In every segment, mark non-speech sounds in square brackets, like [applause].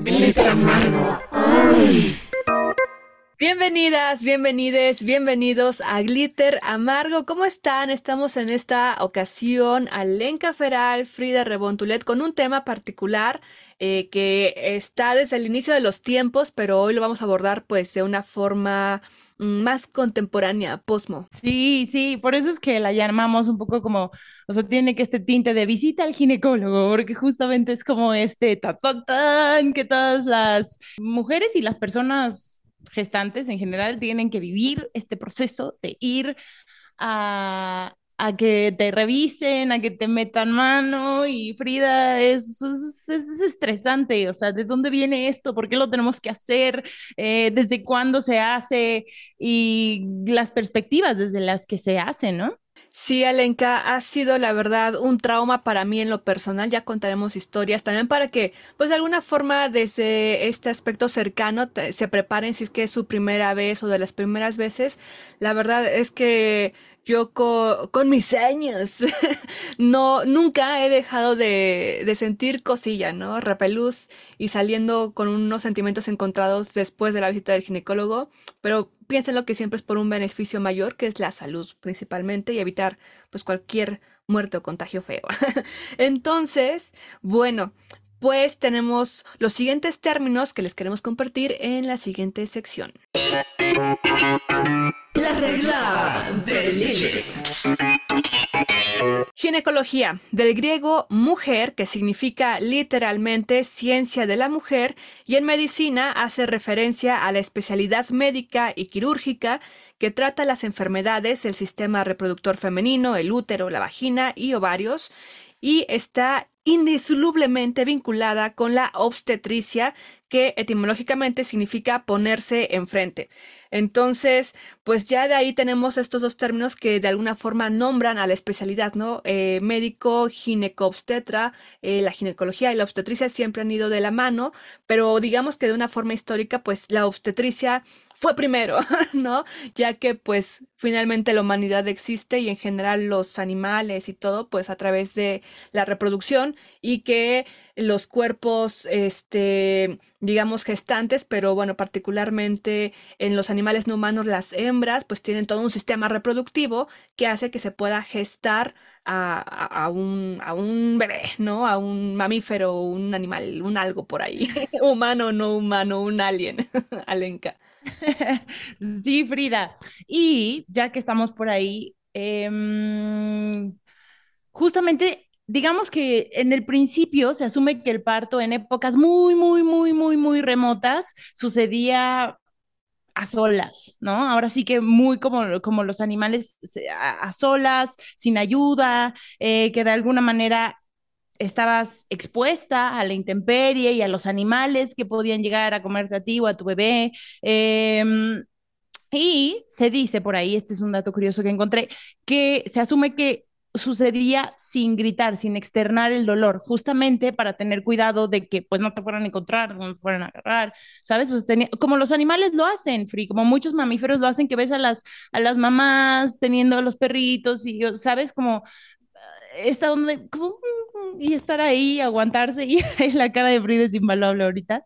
Glitter amargo. Bienvenidas, bienvenides, bienvenidos a Glitter Amargo. ¿Cómo están? Estamos en esta ocasión Alenca Feral, Frida Rebontulet con un tema particular eh, que está desde el inicio de los tiempos, pero hoy lo vamos a abordar pues de una forma más contemporánea, posmo. Sí, sí, por eso es que la llamamos un poco como, o sea, tiene que este tinte de visita al ginecólogo, porque justamente es como este ta, ta, tan que todas las mujeres y las personas gestantes en general tienen que vivir este proceso de ir a, a que te revisen, a que te metan mano y Frida, es, es, es estresante, o sea, ¿de dónde viene esto? ¿Por qué lo tenemos que hacer? Eh, ¿Desde cuándo se hace? Y las perspectivas desde las que se hace, ¿no? Sí, Alenka, ha sido la verdad un trauma para mí en lo personal. Ya contaremos historias también para que, pues de alguna forma, desde este aspecto cercano, se preparen si es que es su primera vez o de las primeras veces. La verdad es que yo con mis años [laughs] no, nunca he dejado de, de, sentir cosilla, ¿no? Repelús y saliendo con unos sentimientos encontrados después de la visita del ginecólogo, pero piénsenlo que siempre es por un beneficio mayor, que es la salud principalmente, y evitar pues cualquier muerte o contagio feo. [laughs] Entonces, bueno, pues tenemos los siguientes términos que les queremos compartir en la siguiente sección. La regla de Lilith. Ginecología, del griego mujer, que significa literalmente ciencia de la mujer, y en medicina hace referencia a la especialidad médica y quirúrgica que trata las enfermedades del sistema reproductor femenino, el útero, la vagina y ovarios, y está indisolublemente vinculada con la obstetricia, que etimológicamente significa ponerse enfrente. Entonces, pues ya de ahí tenemos estos dos términos que de alguna forma nombran a la especialidad, ¿no? Eh, médico, ginecobstetra, eh, la ginecología y la obstetricia siempre han ido de la mano, pero digamos que de una forma histórica, pues la obstetricia fue primero, [laughs] ¿no? Ya que pues finalmente la humanidad existe y en general los animales y todo, pues a través de la reproducción y que los cuerpos, este, digamos, gestantes, pero bueno, particularmente en los animales no humanos, las hembras, pues tienen todo un sistema reproductivo que hace que se pueda gestar a, a, un, a un bebé, ¿no? A un mamífero, un animal, un algo por ahí, [laughs] humano, no humano, un alien, [laughs] Alenka. [laughs] sí, Frida. Y ya que estamos por ahí, eh, justamente digamos que en el principio se asume que el parto en épocas muy, muy, muy, muy, muy remotas sucedía a solas, ¿no? Ahora sí que muy como, como los animales a, solas, sin ayuda, eh, que de alguna manera estabas expuesta a la intemperie y a los animales que podían llegar a comerte a ti o a tu bebé. Em, y se dice por ahí, este es un dato curioso que encontré, que se asume que sucedía sin gritar, sin externar el dolor, justamente para tener cuidado de que pues no te fueran a encontrar, no te fueran a agarrar, ¿sabes? como los animales lo hacen, Free, como muchos mamíferos lo hacen, que ves a las, a las mamás teniendo a los perritos y, ¿sabes? Como está donde, como, y estar ahí, aguantarse, [laughs] y la cara de Frida es invaluable ahorita,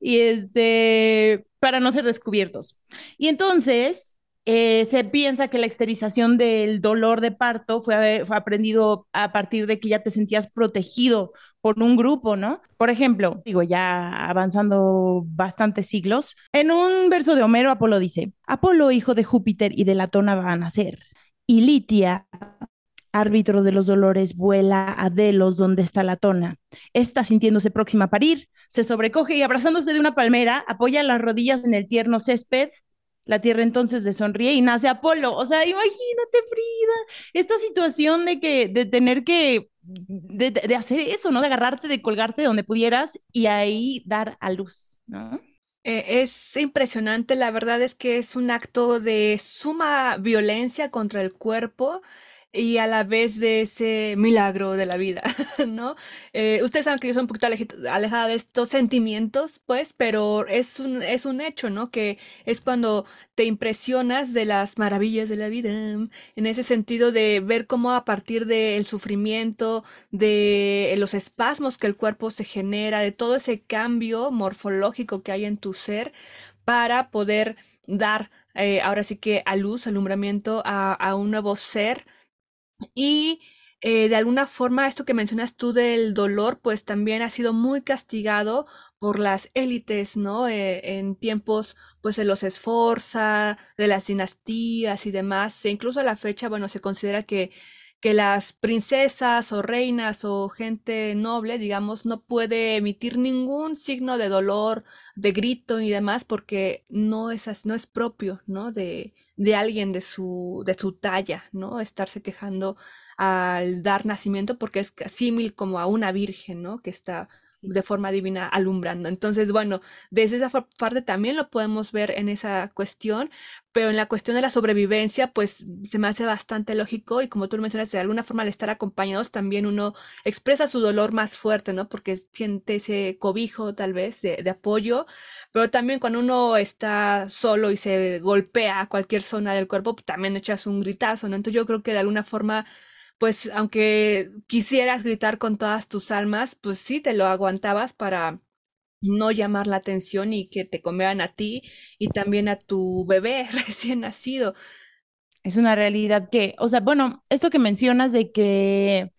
y este, para no ser descubiertos. Y entonces, eh, se piensa que la esterilización del dolor de parto fue, fue, aprendido a partir de que ya te sentías protegido por un grupo, ¿no? Por ejemplo, digo, ya avanzando bastantes siglos, en un verso de Homero, Apolo dice, Apolo, hijo de Júpiter y de Latona, va a nacer. Y Litia, árbitro de los dolores, vuela a Delos donde está Latona. Está sintiéndose próxima a parir, se sobrecoge y abrazándose de una palmera, apoya las rodillas en el tierno césped la Tierra entonces le sonríe y nace Apolo. O sea, imagínate, Frida, esta situación de que, de tener que, de, hacer eso, ¿no? De agarrarte, de colgarte donde pudieras y ahí dar a luz, ¿no? Eh, es impresionante, la verdad es que es un acto de suma violencia contra el cuerpo y a la vez de ese milagro de la vida, [laughs] ¿no? Eh, ustedes saben que yo soy un poquito alejada de estos sentimientos, pues, pero es un, es un hecho, ¿no? Que es cuando te impresionas de las maravillas de la vida, en ese sentido de ver cómo a partir del sufrimiento, de los espasmos que el cuerpo se genera, de todo ese cambio morfológico que hay en tu ser, para poder dar eh, ahora sí que a luz, alumbramiento a, a un nuevo ser y eh, de alguna forma esto que mencionas tú del dolor, pues también ha sido muy castigado por las élites, ¿no? Eh, en tiempos, pues, de los Esforza, de las dinastías y demás. E incluso a la fecha, bueno, se considera que que las princesas o reinas o gente noble, digamos, no puede emitir ningún signo de dolor, de grito y demás, porque no es, no es propio, ¿no? De, de alguien de su, de su talla, ¿no? Estarse quejando al dar nacimiento, porque es símil como a una virgen, ¿no? Que está de forma divina alumbrando. Entonces, bueno, desde esa parte también lo podemos ver en esa cuestión, pero en la cuestión de la sobrevivencia, pues se me hace bastante lógico y como tú lo mencionas, de alguna forma al estar acompañados también uno expresa su dolor más fuerte, ¿no? Porque siente ese cobijo tal vez de, apoyo, pero también cuando uno está solo y se golpea a cualquier zona del cuerpo, pues, también echas un gritazo, ¿no? Entonces yo creo que de alguna forma pues aunque quisieras gritar con todas tus almas, pues sí te lo aguantabas para no llamar la atención y que te comieran a ti y también a tu bebé [laughs] recién nacido. Es una realidad que, o sea, bueno, esto que mencionas de que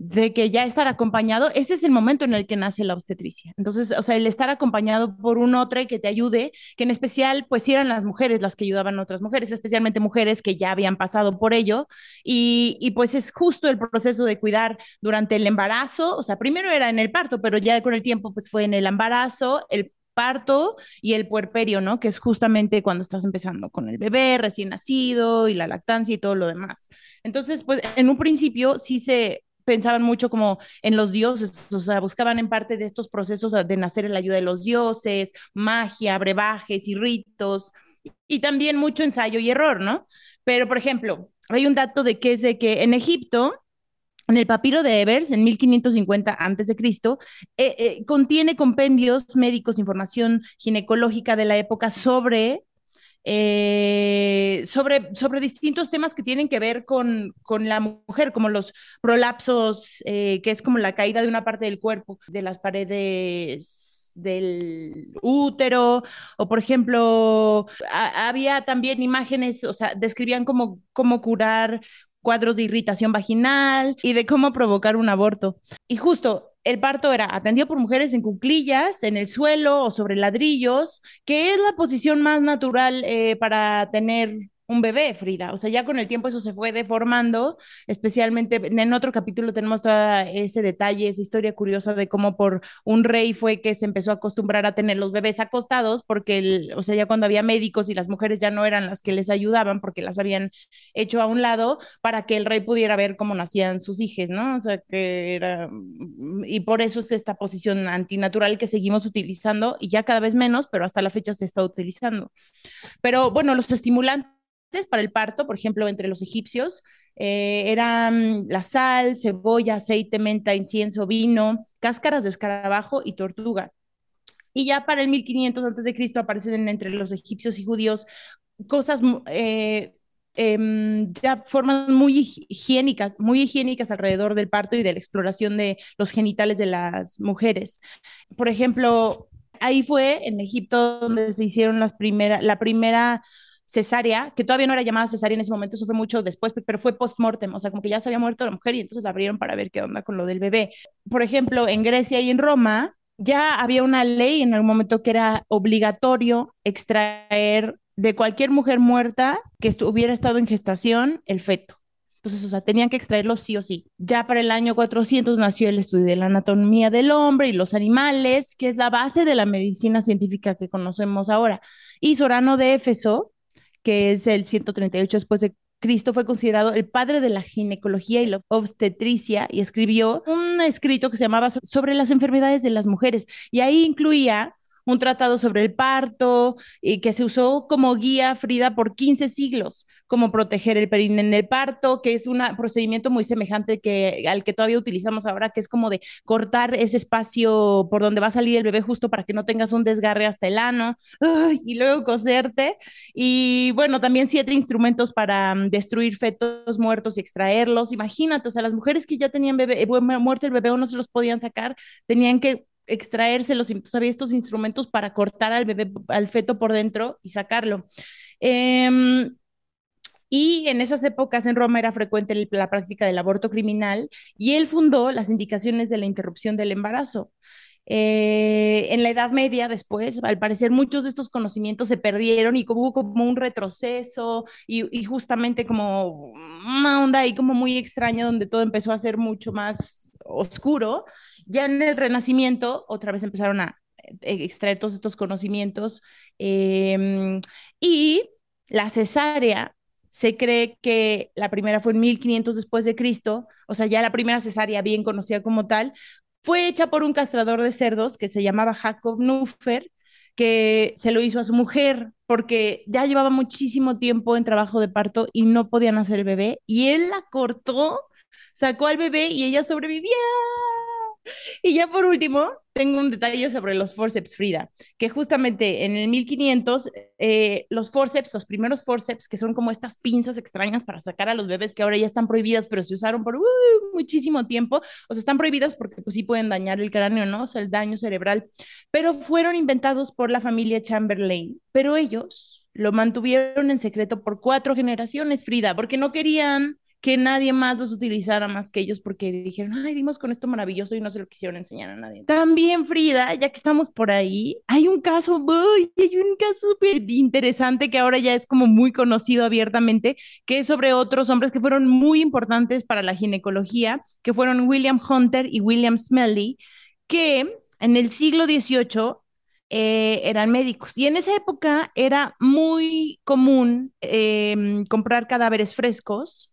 de que ya estar acompañado, ese es el momento en el que nace la obstetricia. Entonces, o sea, el estar acompañado por un otro que te ayude, que en especial, pues eran las mujeres las que ayudaban a otras mujeres, especialmente mujeres que ya habían pasado por ello, y, y pues es justo el proceso de cuidar durante el embarazo, o sea, primero era en el parto, pero ya con el tiempo, pues fue en el embarazo, el parto y el puerperio, ¿no? Que es justamente cuando estás empezando con el bebé recién nacido y la lactancia y todo lo demás. Entonces, pues en un principio sí se pensaban mucho como en los dioses, o sea, buscaban en parte de estos procesos de nacer en la ayuda de los dioses, magia, brebajes y ritos, y también mucho ensayo y error, ¿no? Pero, por ejemplo, hay un dato de que es de que en Egipto, en el papiro de Evers, en 1550 a.C., eh, eh, contiene compendios médicos, información ginecológica de la época sobre eh, sobre, sobre distintos temas que tienen que ver con, con la mujer, como los prolapsos, eh, que es como la caída de una parte del cuerpo, de las paredes del útero, o por ejemplo, había también imágenes, o sea, describían cómo, cómo curar cuadros de irritación vaginal y de cómo provocar un aborto. Y justo el parto era atendido por mujeres en cuclillas, en el suelo o sobre ladrillos, que es la posición más natural eh, para tener un bebé, Frida. O sea, ya con el tiempo eso se fue deformando, especialmente en otro capítulo tenemos todo ese detalle, esa historia curiosa de cómo por un rey fue que se empezó a acostumbrar a tener los bebés acostados, porque, el, o sea, ya cuando había médicos y las mujeres ya no eran las que les ayudaban porque las habían hecho a un lado para que el rey pudiera ver cómo nacían sus hijos, ¿no? O sea, que era, y por eso es esta posición antinatural que seguimos utilizando y ya cada vez menos, pero hasta la fecha se está utilizando. Pero bueno, los estimulantes para el parto, por ejemplo, entre los egipcios, eh, eran la sal, cebolla, aceite, menta, incienso, vino, cáscaras de escarabajo y tortuga. Y ya para el 1500 antes de Cristo aparecen entre los egipcios y judíos cosas, eh, em, ya formas muy higiénicas, muy higiénicas alrededor del parto y de la exploración de los genitales de las mujeres. Por ejemplo, ahí fue en Egipto donde se hicieron las primera, la primera cesárea, que todavía no era llamada cesárea en ese momento, eso fue mucho después, pero fue post-mortem, o sea, como que ya se había muerto la mujer y entonces la abrieron para ver qué onda con lo del bebé. Por ejemplo, en Grecia y en Roma ya había una ley en algún momento que era obligatorio extraer de cualquier mujer muerta que hubiera estado en gestación el feto. Entonces, o sea, tenían que extraerlo sí o sí. Ya para el año 400 nació el estudio de la anatomía del hombre y los animales, que es la base de la medicina científica que conocemos ahora. Y Sorano de Éfeso que es el 138 después de Cristo, fue considerado el padre de la ginecología y la obstetricia y escribió un escrito que se llamaba Sobre las enfermedades de las mujeres. Y ahí incluía un tratado sobre el parto y que se usó como guía, Frida, por 15 siglos, como proteger el perine en el parto, que es un procedimiento muy semejante al que todavía utilizamos ahora, que es como de cortar ese espacio por donde va a salir el bebé justo para que no tengas un desgarre hasta el ano y luego coserte. Y bueno, también siete instrumentos para um, destruir fetos muertos y extraerlos. Imagínate, o sea, las mujeres que ya tenían bebé, eh, muerto el bebé o no se los podían sacar, tenían que extraérselos, había estos instrumentos para cortar al bebé, al feto por dentro y sacarlo. Eh, y en esas épocas en Roma era frecuente la práctica del aborto criminal y él fundó las indicaciones de la interrupción del embarazo. Eh, en la Edad Media, después, al parecer, muchos de estos conocimientos se perdieron y hubo como un retroceso y, y, justamente como una onda ahí como muy extraña donde todo empezó a ser mucho más oscuro. Ya en el Renacimiento, otra vez empezaron a eh, extraer todos estos conocimientos eh, y la cesárea se cree que la primera fue en 1500 después de Cristo, o sea, ya la primera cesárea bien conocida como tal, fue hecha por un castrador de cerdos que se llamaba Jacob Nuffer, que se lo hizo a su mujer porque ya llevaba muchísimo tiempo en trabajo de parto y no podían hacer el bebé y él la cortó, sacó al bebé y ella sobrevivía. [laughs] Y ya por último, tengo un detalle sobre los forceps, Frida, que justamente en el 1500, eh, los forceps, los primeros forceps, que son como estas pinzas extrañas para sacar a los bebés que ahora ya están prohibidas, pero se usaron por uh, muchísimo tiempo, o sea, están prohibidas porque pues sí pueden dañar el cráneo, ¿no? O sea, el daño cerebral, pero fueron inventados por la familia Chamberlain, pero ellos lo mantuvieron en secreto por cuatro generaciones, Frida, porque no querían que nadie más los utilizara más que ellos porque dijeron, ay, dimos con esto maravilloso y no se lo quisieron enseñar a nadie. También, Frida, ya que estamos por ahí, hay un caso, hay un caso súper interesante que ahora ya es como muy conocido abiertamente, que es sobre otros hombres que fueron muy importantes para la ginecología, que fueron William Hunter y William Smelly, que en el siglo XVIII eh, eran médicos. Y en esa época era muy común em, comprar cadáveres frescos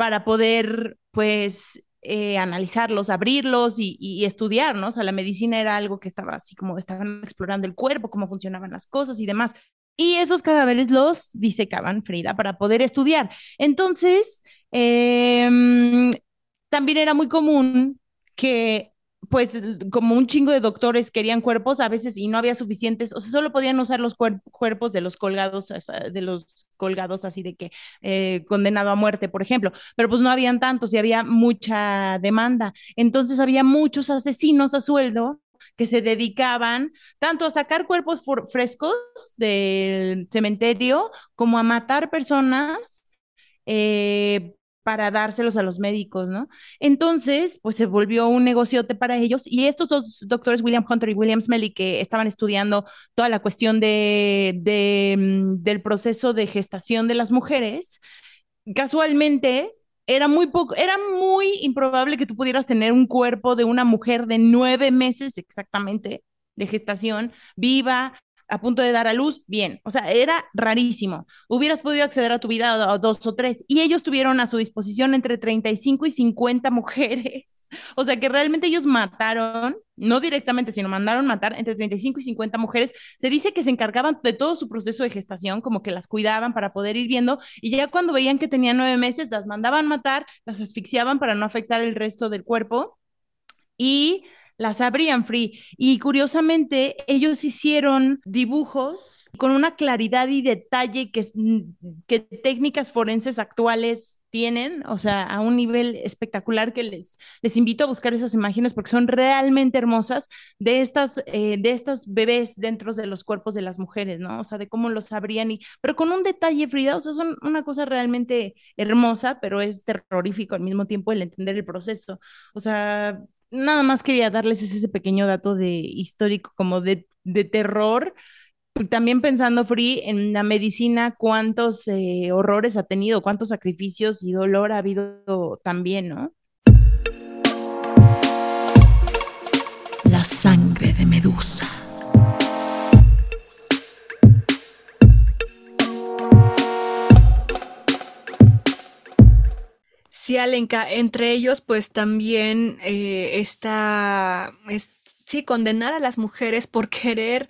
para poder, pues, eh, analizarlos, abrirlos y, y, estudiar, O sea, la medicina era algo que estaba así como estaban explorando el cuerpo, cómo funcionaban las cosas y demás. Y esos cadáveres los disecaban, Frida, para poder estudiar. Entonces, em, también era muy común que pues como un chingo de doctores querían cuerpos a veces y no había suficientes, o sea, solo podían usar los cuerpos de los colgados, de los colgados así de que eh, condenado a muerte, por ejemplo, pero pues no habían tantos y había mucha demanda. Entonces había muchos asesinos a sueldo que se dedicaban tanto a sacar cuerpos frescos del cementerio como a matar personas eh, para dárselos a los médicos, ¿no? Entonces, pues se volvió un negociote para ellos y estos dos doctores, William Hunter y William Smelly, que estaban estudiando toda la cuestión de, mm, del proceso de gestación de las mujeres, casualmente era muy poco, era muy improbable que tú pudieras tener un cuerpo de una mujer de nueve meses exactamente de gestación, viva, a punto de dar a luz, bien. O sea, era rarísimo. Hubieras podido acceder a tu vida dos o tres. Y ellos tuvieron a su disposición entre 35 y 50 mujeres. [laughs] O sea, que realmente ellos mataron, no directamente, sino mandaron matar entre 35 y 50 mujeres. Se dice que se encargaban de todo su proceso de gestación, como que las cuidaban para poder ir viendo. Y ya cuando veían que tenían nueve meses, las mandaban matar, las asfixiaban para no afectar el resto del cuerpo. Y las abrían free. Y curiosamente, ellos hicieron dibujos con una claridad y detalle que, que técnicas forenses actuales tienen, o sea, a un nivel espectacular que les, les invito a buscar esas imágenes porque son realmente hermosas de estas, eh, de estas bebés dentro de los cuerpos de las mujeres, ¿no? O sea, de cómo los abrían y, pero con un detalle, Frida, o sea, son una cosa realmente hermosa, pero es terrorífico al mismo tiempo el entender el proceso. O sea, nada más quería darles ese pequeño dato de histórico, como de, de terror. También pensando, Free, en la medicina, cuántos eh, horrores ha tenido, cuántos sacrificios y dolor ha habido también, ¿no? La sangre de Medusa. Sí, Alenka, entre ellos pues también eh, está, sí, condenar a las mujeres por [laughs] querer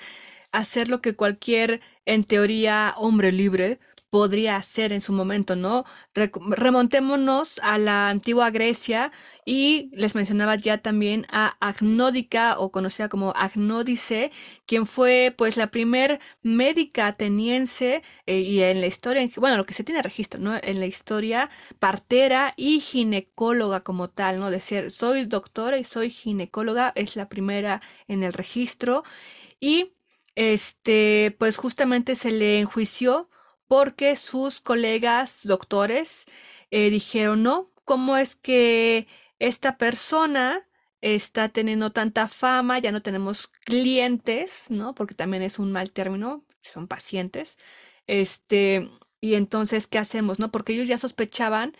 hacer lo que cualquier, en teoría, hombre libre podría hacer en su momento, ¿no? remontémonos a la antigua Grecia y les mencionaba ya también a Agnódica o conocida como Agnódice, quien fue pues la primer médica ateniense eh, y en la historia, bueno, lo que se tiene registro, ¿no? En la historia partera y ginecóloga como tal, ¿no? Decir, soy doctora y soy ginecóloga, es la primera en el registro y este, pues justamente se le enjuició porque sus colegas doctores eh, dijeron, no, ¿cómo es que esta persona está teniendo tanta fama? Ya no tenemos clientes, ¿no? Porque también es un mal término, son pacientes. Este, y entonces, ¿qué hacemos, no? Porque ellos ya sospechaban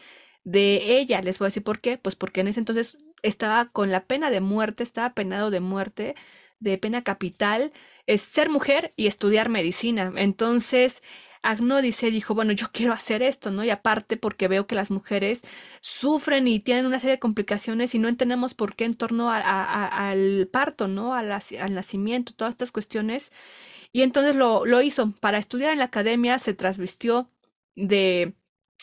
de ella. Les voy a decir por qué. Pues porque en ese entonces estaba con la pena de muerte, estaba penado de muerte, de pena capital, es ser mujer y estudiar medicina. Entonces, Agnódice dijo, bueno, yo quiero hacer esto, ¿no? Y aparte porque veo que las mujeres sufren y tienen una serie de complicaciones y no entendemos por qué en torno al parto, ¿no? Al, nacimiento, todas estas cuestiones. Y entonces lo, lo hizo. Para estudiar en la academia se trasvistió de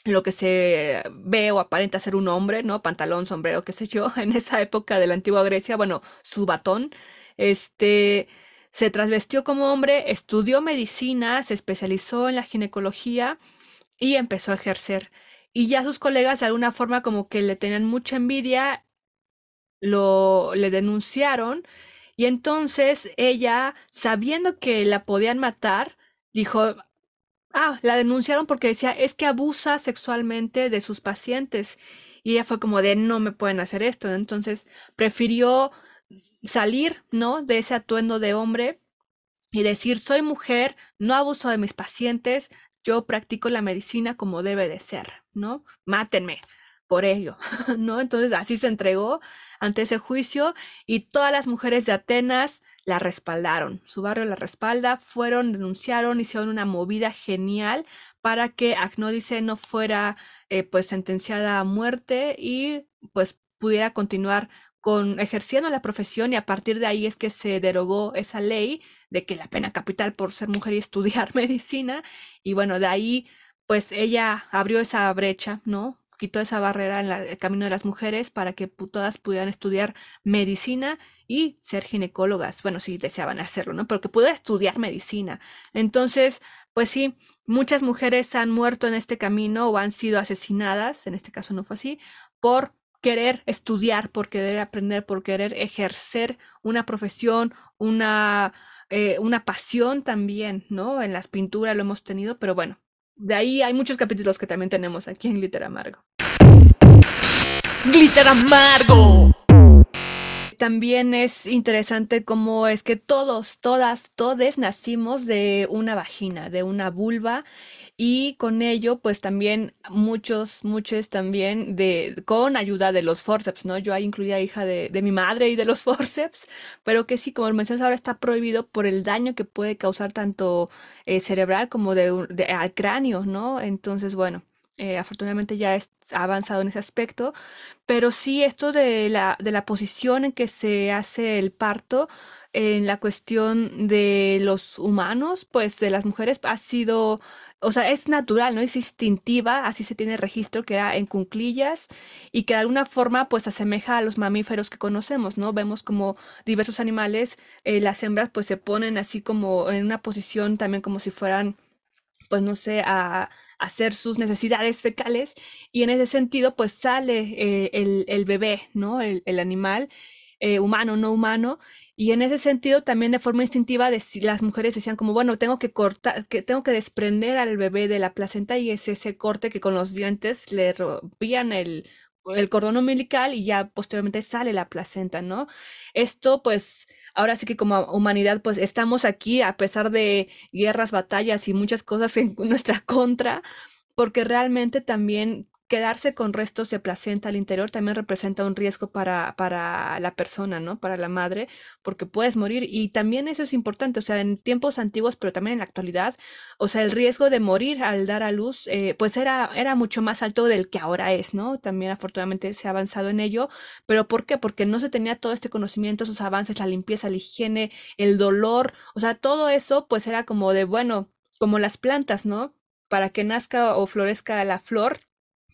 lo que se ve o aparenta ser un hombre, ¿no? Pantalón, sombrero, qué sé yo, [laughs] en esa época de la antigua Grecia, bueno, su batón, este, se trasvestió como hombre, estudió medicina, se especializó en la ginecología y empezó a ejercer. Y ya sus colegas de alguna forma como que le tenían mucha envidia, lo le denunciaron y entonces ella, sabiendo que la podían matar, dijo, ah, la denunciaron porque decía, es que abusa sexualmente de sus pacientes. Y ella fue como de, no me pueden hacer esto. Entonces prefirió salir, ¿no? De ese atuendo de hombre y decir, soy mujer, no abuso de mis pacientes, yo practico la medicina como debe de ser, ¿no? Mátenme por ello, [laughs] ¿no? Entonces así se entregó ante ese juicio y todas las mujeres de Atenas la respaldaron, su barrio la respalda, fueron, denunciaron, hicieron una movida genial para que Agnódice no fuera eh, pues sentenciada a muerte y pues pudiera continuar con ejerciendo la profesión y a partir de ahí es que se derogó esa ley de que la pena capital por ser mujer y estudiar [laughs] medicina y bueno, de ahí pues ella abrió esa brecha, ¿no? Quitó esa barrera en el camino de las mujeres para que todas pudieran estudiar medicina y ser ginecólogas, bueno, si deseaban hacerlo, ¿no? Pero que pudiera estudiar medicina. Entonces, pues sí, muchas mujeres han muerto en este camino o han sido asesinadas, en este caso no fue así, por querer estudiar, por querer aprender, por querer ejercer una profesión, una, eh, una pasión también, ¿no? En las pinturas lo hemos tenido, pero bueno, de ahí hay muchos capítulos que también tenemos aquí en Glitter Amargo. Glitter Amargo. También es interesante cómo es que todos, todas, todes nacimos de una vagina, de una vulva y con ello, pues también muchos, muchos también de, con ayuda de los forceps, ¿no? Yo ahí incluía hija de, mi madre y de los [laughs] forceps, pero que sí, como mencionas ahora, está prohibido por el daño que puede causar tanto eh, cerebral como de, de, al cráneo, ¿no? Entonces, bueno. Eh, afortunadamente ya ha avanzado en ese aspecto, pero sí esto de la, de la posición en que se hace el parto, en la cuestión de los humanos, pues de las mujeres ha sido o sea, es natural, ¿no? Es instintiva, así se tiene registro que era en cunclillas y que de alguna forma pues asemeja a los mamíferos que conocemos, ¿no? Vemos como diversos animales, eh, las hembras pues se ponen así como en una posición también como si fueran pues no sé, a, hacer sus necesidades fecales y en ese sentido pues sale eh, el, el, bebé, ¿no? El, el animal eh, humano, no humano, y en ese sentido, también de forma instintiva, las mujeres decían como, bueno, tengo que cortar, que tengo que desprender al bebé de la placenta y es ese corte que con los dientes le rompían el, el cordón umbilical y ya posteriormente sale la placenta, ¿no? Esto, pues, ahora sí que como humanidad, pues estamos aquí a pesar de guerras, batallas y muchas cosas en nuestra [laughs] contra, porque realmente también quedarse con restos de placenta al interior también representa un riesgo para, para la persona, ¿no? Para la madre, porque puedes morir. Y también eso es importante, o sea, en tiempos antiguos, pero también en la actualidad, o sea, el riesgo de morir al dar a luz, eh, pues era, era mucho más alto del que ahora es, ¿no? También afortunadamente se ha avanzado en ello, pero ¿por qué? Porque no se tenía todo este conocimiento, esos avances, la limpieza, la higiene, el dolor, o sea, todo eso, pues era como de, bueno, como las plantas, ¿no? Para que nazca o florezca la flor,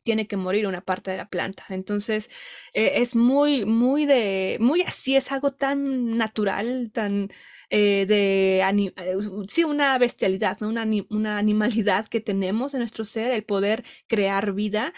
tiene que morir una parte de la planta. Entonces, eh, es muy, muy de, muy así, es algo tan natural, tan eh, de, eh, sí, una bestialidad, ¿no? Una, una animalidad que tenemos en nuestro ser, el poder crear vida.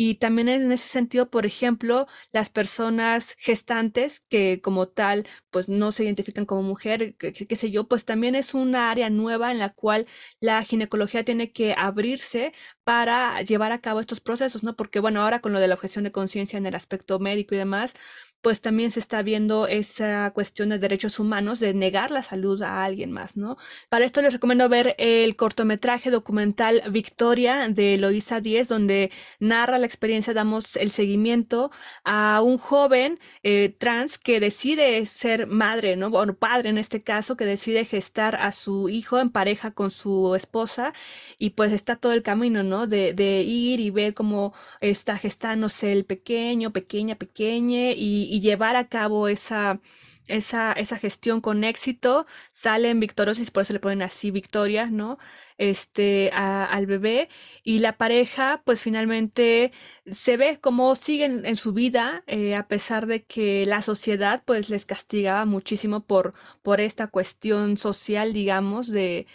Y también en ese sentido, por ejemplo, las personas gestantes que como tal, pues no se identifican como mujer, qué sé yo, pues también es una área nueva en la cual la ginecología tiene que abrirse para llevar a cabo estos procesos, ¿no? Porque bueno, ahora con lo de la objeción de conciencia en el aspecto médico y demás, pues también se está viendo esa cuestión de derechos humanos, de negar la salud a alguien más, ¿no? Para esto les recomiendo ver el cortometraje documental Victoria de Loisa Díez, donde narra la experiencia, damos el seguimiento a un joven eh, trans que decide ser madre, ¿no? O padre en este caso, que decide gestar a su hijo en pareja con su esposa y pues está todo el camino, ¿no? De, de ir y ver cómo está gestándose el pequeño, pequeña, pequeña y y, llevar a cabo esa, esa, esa, gestión con éxito, salen victoriosos, por eso le ponen así Victoria, ¿no? Este, al bebé y la pareja, pues finalmente se ve cómo siguen en su vida, eh, a pesar de que la sociedad, pues les castigaba muchísimo por, por esta cuestión social, digamos, de,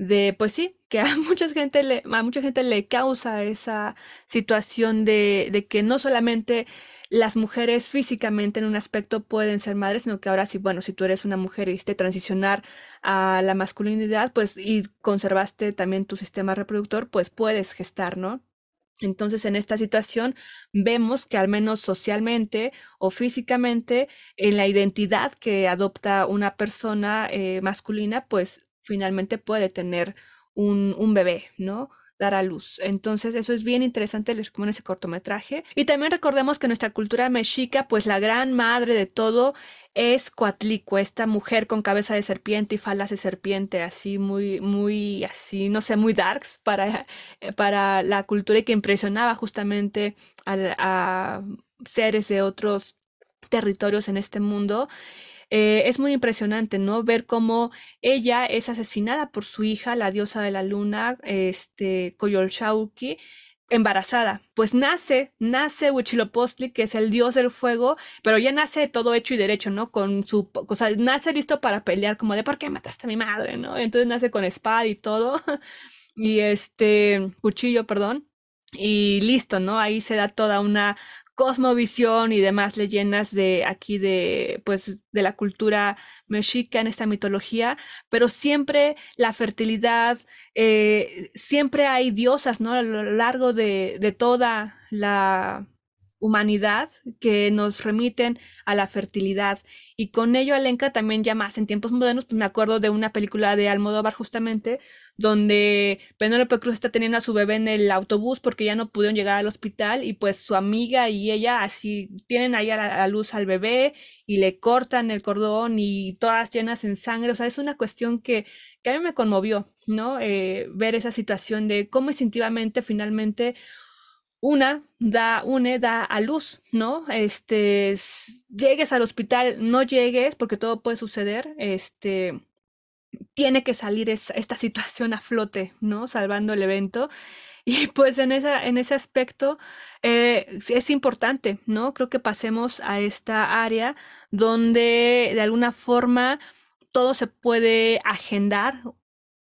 de, pues sí, que a [laughs] mucha gente le, a mucha gente le causa esa situación de, de que no solamente las mujeres físicamente en un aspecto pueden ser madres, sino que ahora sí, bueno, si tú eres una mujer y te transicionar a la masculinidad, pues y conservaste también tu sistema reproductor, pues puedes gestar, ¿no? Entonces, en esta situación vemos que al menos socialmente o físicamente, en la identidad que adopta una persona eh, masculina, pues finalmente puede tener un, un bebé, ¿no? dar a luz. Entonces eso es bien interesante, les recomiendo ese cortometraje. Y también recordemos que nuestra cultura mexica, pues la gran madre de todo es Coatlico, esta mujer con cabeza de serpiente y falas de serpiente, así muy, muy, así, no sé, muy darks para, para la cultura y que impresionaba justamente a seres de otros territorios en este mundo. Eh, es muy impresionante, ¿no? Ver cómo ella es asesinada por su hija, la diosa de la luna, este, Coyolxauhqui, embarazada. Pues nace, nace Huitzilopochtli, que es el dios del fuego, pero ya nace todo hecho y derecho, ¿no? Con su, o sea, nace listo para pelear, como de, ¿por qué mataste a mi madre, no? Entonces nace con espada y todo, [laughs] y este, cuchillo, perdón. Y listo, ¿no? Ahí se da toda una cosmovisión y demás leyendas de aquí de pues de la cultura mexica en esta mitología, pero siempre la fertilidad, eh, siempre hay diosas, ¿no? A lo largo de, de toda la humanidad que nos remiten a la fertilidad. Y con ello Alenka también ya más en tiempos modernos, pues me acuerdo de una película de Almodóvar justamente, donde Penélope Cruz está teniendo a su bebé en el autobús porque ya no pudieron llegar al hospital y pues su amiga y ella así tienen ahí a la, luz al bebé y le cortan el cordón y todas llenas en sangre. O sea, es una cuestión que, que a mí me conmovió, ¿no? Eh, ver esa situación de cómo instintivamente finalmente una da, une, da a luz, ¿no? Este, llegues al hospital, no llegues, porque todo puede suceder, este, tiene que salir esta situación a flote, ¿no? Salvando el evento. Y pues en, en ese aspecto eh, es importante, ¿no? Creo que pasemos a esta área donde de alguna forma todo se puede agendar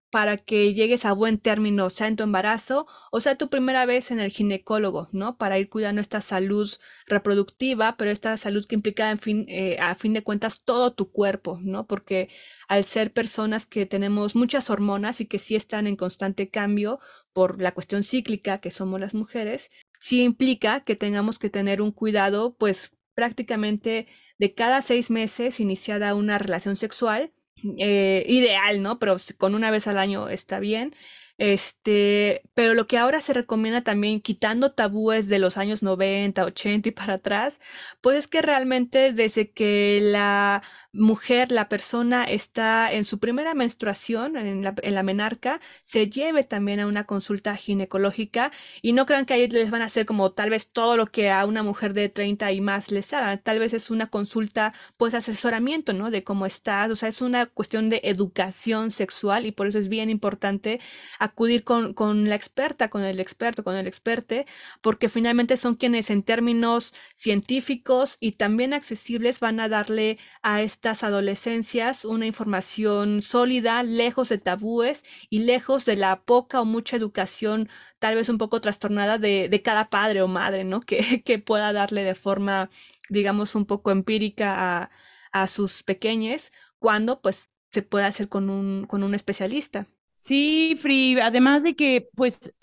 para que llegues a buen término, sea en tu embarazo o sea tu primera vez en el ginecólogo, ¿no? Para ir cuidando esta salud reproductiva, pero esta salud que implica, eh, a fin de cuentas, todo tu cuerpo, ¿no? Porque al ser personas que tenemos muchas hormonas y que sí están en constante cambio por la cuestión cíclica que somos las mujeres, sí implica que tengamos que tener un cuidado, pues prácticamente de cada seis meses iniciada una relación sexual eh, ideal, ¿no? Pero con una vez al año está bien. Este, pero lo que ahora se recomienda también, quitando tabúes de los años 90, 80 y para atrás, pues es que realmente desde que la mujer, la persona está en su primera menstruación, en la, en la menarca, se lleve también a una consulta ginecológica y no crean que ahí les van a hacer como tal vez todo lo que a una mujer de 30 y más les hagan. Tal vez es una consulta, pues asesoramiento, ¿no? De cómo estás, o sea, es una cuestión de educación sexual y por eso es bien importante acudir con, con la experta, con el experto, con el experte, porque finalmente son quienes en términos científicos y también accesibles van a darle a estas adolescencias una información sólida, lejos de tabúes y lejos de la poca o mucha educación, tal vez un poco trastornada de, de cada padre o madre, ¿no? [laughs] Que, que pueda darle de forma, digamos, un poco empírica a, a sus pequeñes, cuando pues se puede hacer con un, con un especialista. Sí, Free, además de que pues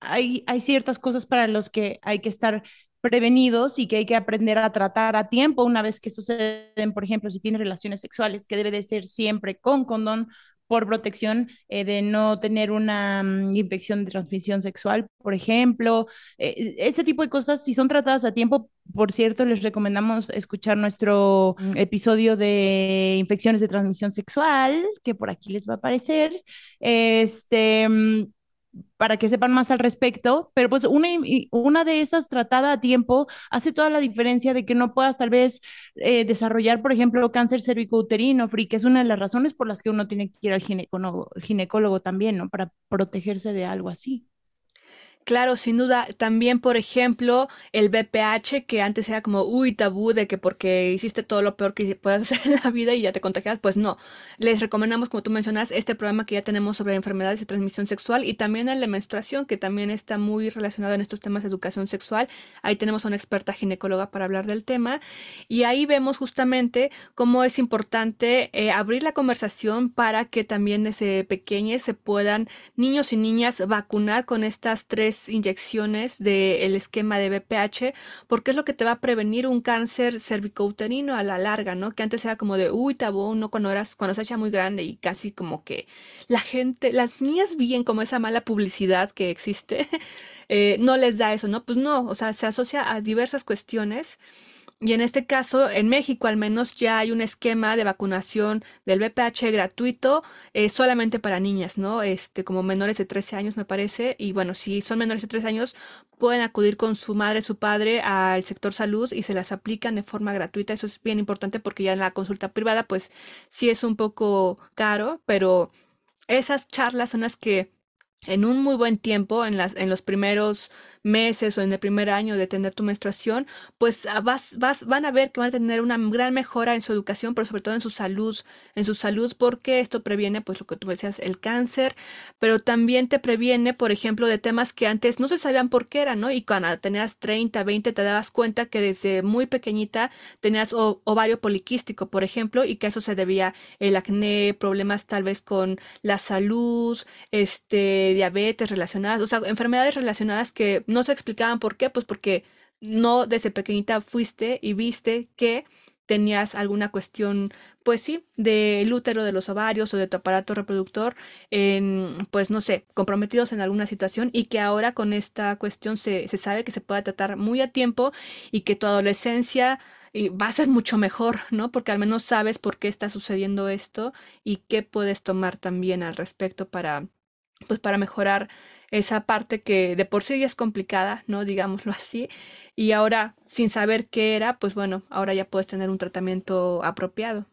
hay, hay ciertas cosas para los que hay que estar prevenidos y que hay que aprender a tratar a tiempo una vez que suceden, por ejemplo, si tienes relaciones sexuales, que debe de ser siempre con condón por protección eh, de no tener una um, infección de transmisión sexual, por ejemplo. Eh, ese tipo de cosas, si son tratadas a tiempo, por cierto, les recomendamos escuchar nuestro mm, episodio de infecciones de transmisión sexual, que por aquí les va a aparecer. Este mm, para que sepan más al respecto, pero pues una, una de esas tratada a tiempo hace toda la diferencia de que no puedas tal vez eh, desarrollar, por ejemplo, cáncer cervicouterino, free, que es una de las razones por las que uno tiene que ir al ginecólogo, ginecólogo también, ¿no? Para protegerse de algo así. Claro, sin duda. También, por ejemplo, el BPH, que antes era como, uy, tabú de que porque hiciste todo lo peor que puedas [laughs] hacer en la vida y ya te contagias, pues no. Les recomendamos, como tú mencionas, este programa que ya tenemos sobre enfermedades de transmisión sexual y también el de menstruación, que también está muy relacionado en estos temas de educación sexual. Ahí tenemos a una experta ginecóloga para hablar del tema. Y ahí vemos justamente cómo es importante eh, abrir la conversación para que también desde pequeños se puedan, niños y niñas, vacunar con estas tres inyecciones del esquema de BPH, porque es lo que te va a prevenir un cáncer cervicouterino a la larga, ¿no? Que antes era como de, uy, tabú, ¿no? Cuando, eras, cuando se echa muy grande y casi como que la gente, las niñas bien como esa mala publicidad que existe, [laughs] eh, no les da eso, ¿no? Pues no, o sea, se asocia a diversas cuestiones. Y en este caso, en México al menos ya hay un esquema de vacunación del VPH gratuito eh, solamente para niñas, ¿no? Este, como menores de 13 años me parece. Y bueno, si son menores de 13 años, pueden acudir con su madre, su padre al sector salud y se las aplican de forma gratuita. Eso es bien importante porque ya en la consulta privada, pues sí es un poco caro, pero esas charlas son las que en un muy buen tiempo, en, las, en los primeros meses o en el primer año de tener tu menstruación, pues ah, vas, vas, van a ver que van a tener una gran mejora en su educación, pero sobre todo en su salud, en su salud, porque esto previene, pues lo que tú decías, el cáncer, pero también te previene, por ejemplo, de temas que antes no se sabían por qué eran, ¿no? Y cuando tenías 30, 20, te dabas cuenta que desde muy pequeñita tenías ovario poliquístico, por ejemplo, y que eso se debía el acné, problemas tal vez con la salud, este, diabetes relacionadas, o sea, enfermedades relacionadas que no se explicaban por qué, pues porque no desde pequeñita fuiste y viste que tenías alguna cuestión, pues sí, del útero, de los ovarios o de tu aparato reproductor, en, pues no sé, comprometidos en alguna situación y que ahora con esta cuestión se, se sabe que se puede tratar muy a tiempo y que tu adolescencia va a ser mucho mejor, ¿no? Porque al menos sabes por qué está sucediendo esto y qué puedes tomar también al respecto para, pues para mejorar esa parte que de por sí ya es complicada, ¿no? Digámoslo así. Y ahora, sin saber qué era, pues bueno, ahora ya puedes tener un tratamiento apropiado.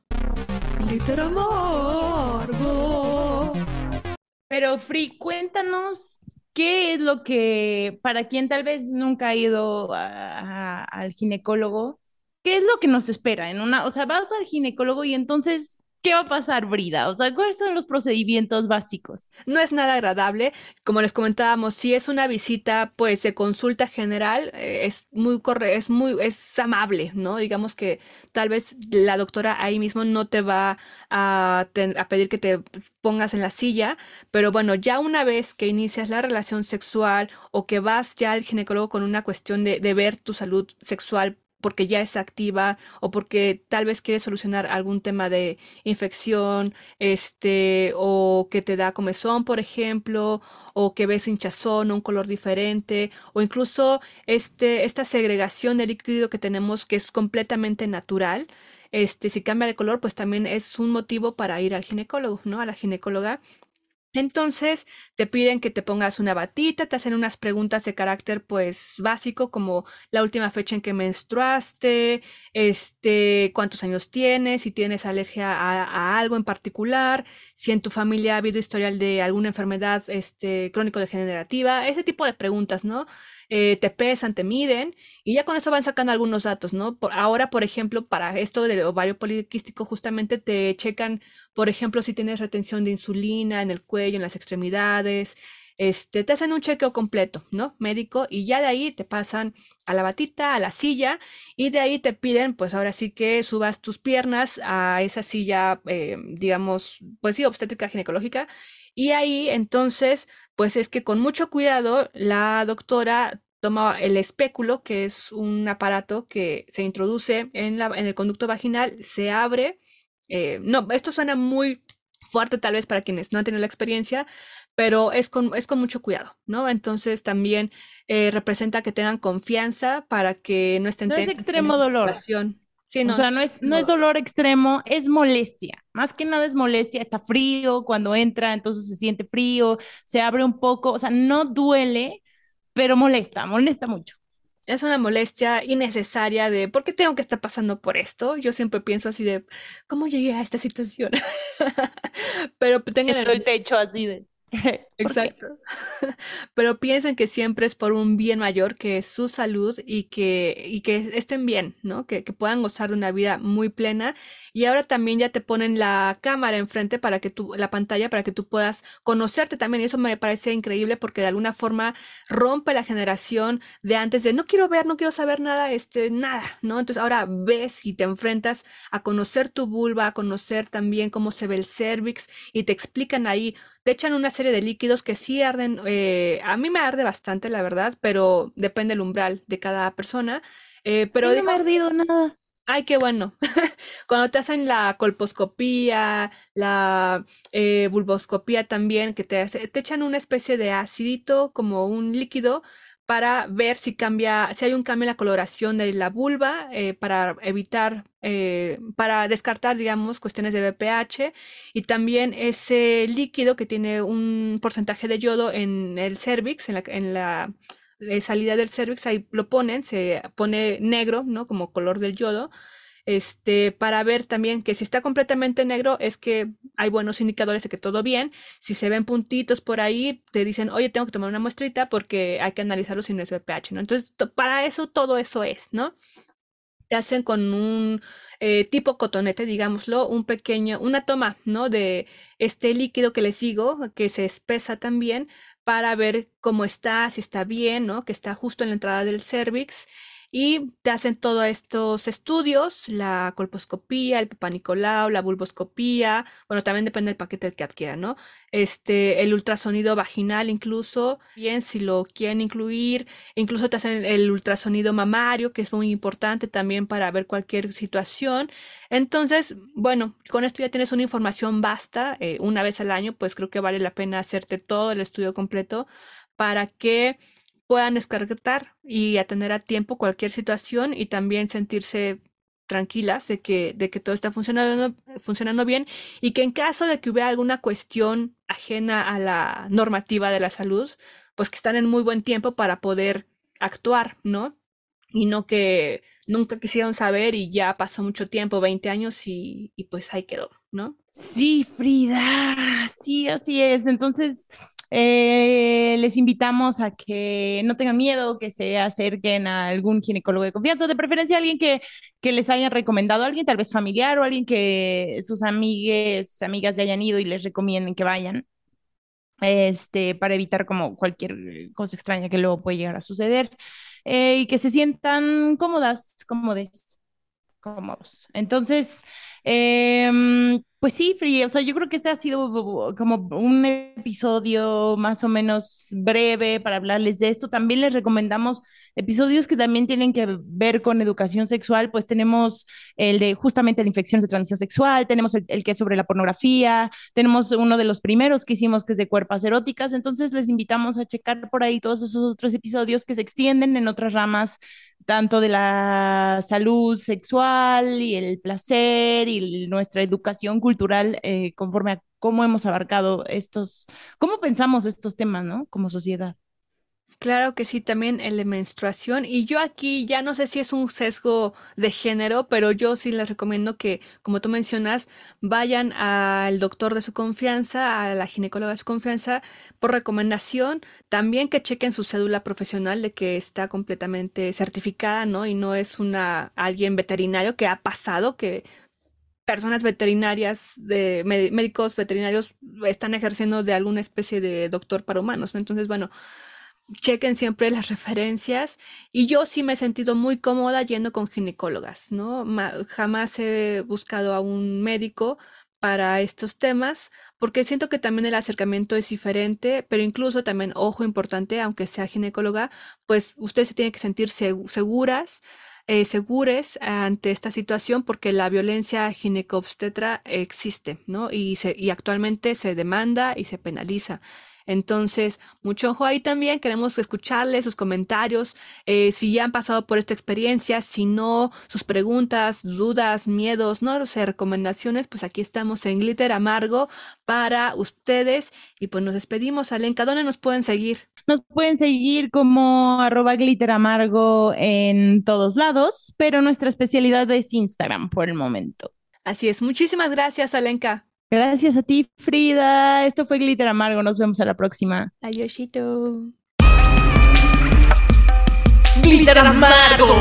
Pero Free, cuéntanos qué es lo que, para quien tal vez nunca ha ido al ginecólogo, ¿qué es lo que nos espera en una, o sea, vas al ginecólogo y entonces ¿Qué va a pasar, Brida? O sea, ¿cuáles son los procedimientos básicos? No es nada agradable. Como les comentábamos, si es una visita, pues de consulta general, eh, es muy corre es muy, es amable, ¿no? Digamos que tal vez la doctora ahí mismo no te va a, pedir que te pongas en la silla, pero bueno, ya una vez que inicias la relación sexual o que vas ya al ginecólogo con una cuestión de, de ver tu salud sexual porque ya es activa o porque tal vez quieres solucionar algún tema de infección, este, o que te da comezón, por ejemplo, o que ves hinchazón, un color diferente, o incluso este, esta segregación de líquido que tenemos que es completamente natural. Este, si cambia de color, pues también es un motivo para ir al ginecólogo, ¿no? A la ginecóloga entonces te piden que te pongas una batita, te hacen unas preguntas de carácter pues básico como la última fecha en que menstruaste, este, cuántos años tienes, si tienes alergia a, algo en particular, si en tu familia ha habido historial de alguna enfermedad este, crónico-degenerativa, ese tipo de preguntas, ¿no? Eh, te pesan, te miden y ya con eso van sacando algunos datos, ¿no? Por, ahora, por ejemplo, para esto del ovario poliquístico, justamente te checan, por ejemplo, si tienes retención de insulina en el cuello, en las extremidades, este, te hacen un chequeo completo, ¿no? Médico, y ya de ahí te pasan a la batita, a la silla, y de ahí te piden, pues ahora sí que subas tus piernas a esa silla, eh, digamos, pues sí, obstétrica ginecológica, y ahí entonces, pues es que con mucho cuidado la doctora toma el espéculo, que es un aparato que se introduce en, la, en el conducto vaginal, se abre. Eh, no, esto suena muy fuerte tal vez para quienes no han tenido la experiencia, pero es con, es con mucho cuidado, ¿no? Entonces también eh, representa que tengan confianza para que no estén... No es extremo dolor. Sí, no, o sea, no es, no, es dolor extremo, es molestia. Más que nada es molestia, está frío cuando entra, entonces se siente frío, se abre un poco, o sea, no duele, pero molesta, molesta mucho. Es una molestia innecesaria de ¿por qué tengo que estar pasando por esto? Yo siempre pienso así de ¿cómo llegué a esta situación? [laughs] pero tengan el techo así de [laughs] Exacto. [laughs] Pero piensen que siempre es por un bien mayor, que es su salud y que, y que estén bien, ¿no? Que, que, puedan gozar de una vida muy plena. Y ahora también ya te ponen la cámara enfrente para que tú, la pantalla para que tú puedas conocerte también. Y eso me parece increíble porque de alguna forma rompe la generación de antes de no quiero ver, no quiero saber nada, este, nada, ¿no? Entonces ahora ves y te enfrentas a conocer tu vulva, a conocer también cómo se ve el cervix y te explican ahí te echan una serie de líquidos que sí arden, eh, a mí me arde bastante, la verdad, pero depende el umbral de cada persona. Eh, pero no me ha ardido nada. Ay, qué bueno. [laughs] Cuando te hacen la colposcopía, la eh, bulboscopía también, que te, te echan una especie de acidito, como un líquido, para ver si cambia, si hay un cambio en la coloración de la vulva, eh, para evitar, eh, para descartar, digamos, cuestiones de BPH y también ese líquido que tiene un porcentaje de yodo en el cervix, en la, eh, salida del cervix, ahí lo ponen, se pone negro, ¿no? Como color del yodo este, para ver también que si está completamente negro es que hay buenos indicadores de que todo bien. Si se ven puntitos por ahí, te dicen, oye, tengo que tomar una muestrita porque hay que analizarlo sin ese pH, ¿no? Entonces, para eso todo eso es, ¿no? Te hacen con un eh, tipo cotonete, digámoslo, un pequeño, una toma, ¿no? De este líquido que les digo, que se espesa también para ver cómo está, si está bien, ¿no? Que está justo en la entrada del cervix y te hacen todos estos estudios, la colposcopía, el papanicolau, la vulvoscopía, bueno, también depende del paquete que adquieran, ¿no? Este, el ultrasonido vaginal incluso, bien, si lo quieren incluir, incluso te hacen el ultrasonido mamario, que es muy importante también para ver cualquier situación. Entonces, bueno, con esto ya tienes una información basta, eh, una vez al año, pues creo que vale la pena hacerte todo el estudio completo para que puedan descargar y atender a tiempo cualquier situación y también sentirse tranquilas de que, de que todo está funcionando, funcionando bien y que en caso de que hubiera alguna cuestión ajena a la normativa de la salud, pues que están en muy buen tiempo para poder actuar, ¿no? Y no que nunca quisieron saber y ya pasó mucho tiempo, 20 años y, y pues ahí quedó, ¿no? Sí, Frida, sí, así es. Entonces, eh, les invitamos a que no tengan miedo, que se acerquen a algún ginecólogo de confianza, de preferencia alguien que, que les hayan recomendado, alguien tal vez familiar o alguien que sus amigues, amigas ya hayan ido y les recomienden que vayan. Este, para evitar como cualquier cosa extraña que luego puede llegar a suceder eh, y que se sientan cómodas, cómodes. cómodos. Entonces, em, pues sí, Free, o sea, yo creo que este ha sido como un episodio más o menos breve para hablarles de esto. También les recomendamos episodios que también tienen que ver con educación sexual, pues tenemos el de justamente la infección de transmisión sexual, tenemos el, el, que es sobre la pornografía, tenemos uno de los primeros que hicimos que es de cuerpos eróticas, entonces les invitamos a checar por ahí todos esos otros episodios que se extienden en otras ramas tanto de la salud sexual y el placer y nuestra educación cultural eh, conforme a cómo hemos abarcado estos, cómo pensamos estos temas, ¿no? Como sociedad. Claro que sí, también en la menstruación. Y yo aquí ya no sé si es un sesgo de género, pero yo sí les recomiendo que, como tú mencionas, vayan al doctor de su confianza, a la ginecóloga de su confianza, por recomendación. También que chequen su cédula profesional de que está completamente certificada, ¿no? Y no es una alguien veterinario que ha pasado, que personas veterinarias, de médicos veterinarios están ejerciendo de alguna especie de doctor para humanos, ¿no? Entonces, bueno chequen siempre las referencias y yo sí me he sentido muy cómoda yendo con ginecólogas, ¿no? jamás he buscado a un médico para estos temas porque siento que también el acercamiento es diferente, pero incluso también, ojo importante, aunque sea ginecóloga, pues ustedes se tienen que sentir seguras, eh, segures ante esta situación porque la violencia ginecobstetra existe, ¿no? Y, se, y actualmente se demanda y se penaliza. Entonces, mucho ojo ahí también. Queremos escucharles sus comentarios, eh, si ya han pasado por esta experiencia, si no, sus preguntas, dudas, miedos, no sé, recomendaciones, pues aquí estamos en Glitter Amargo para ustedes. Y pues nos despedimos, Alenka. ¿Dónde nos pueden seguir? Nos pueden seguir como arroba glitter amargo en todos lados, pero nuestra especialidad es Instagram por el momento. Así es. Muchísimas gracias, Alenka. Gracias a ti, Frida. Esto fue Glitter Amargo. Nos vemos a la próxima. Adiósito. Glitter Amargo.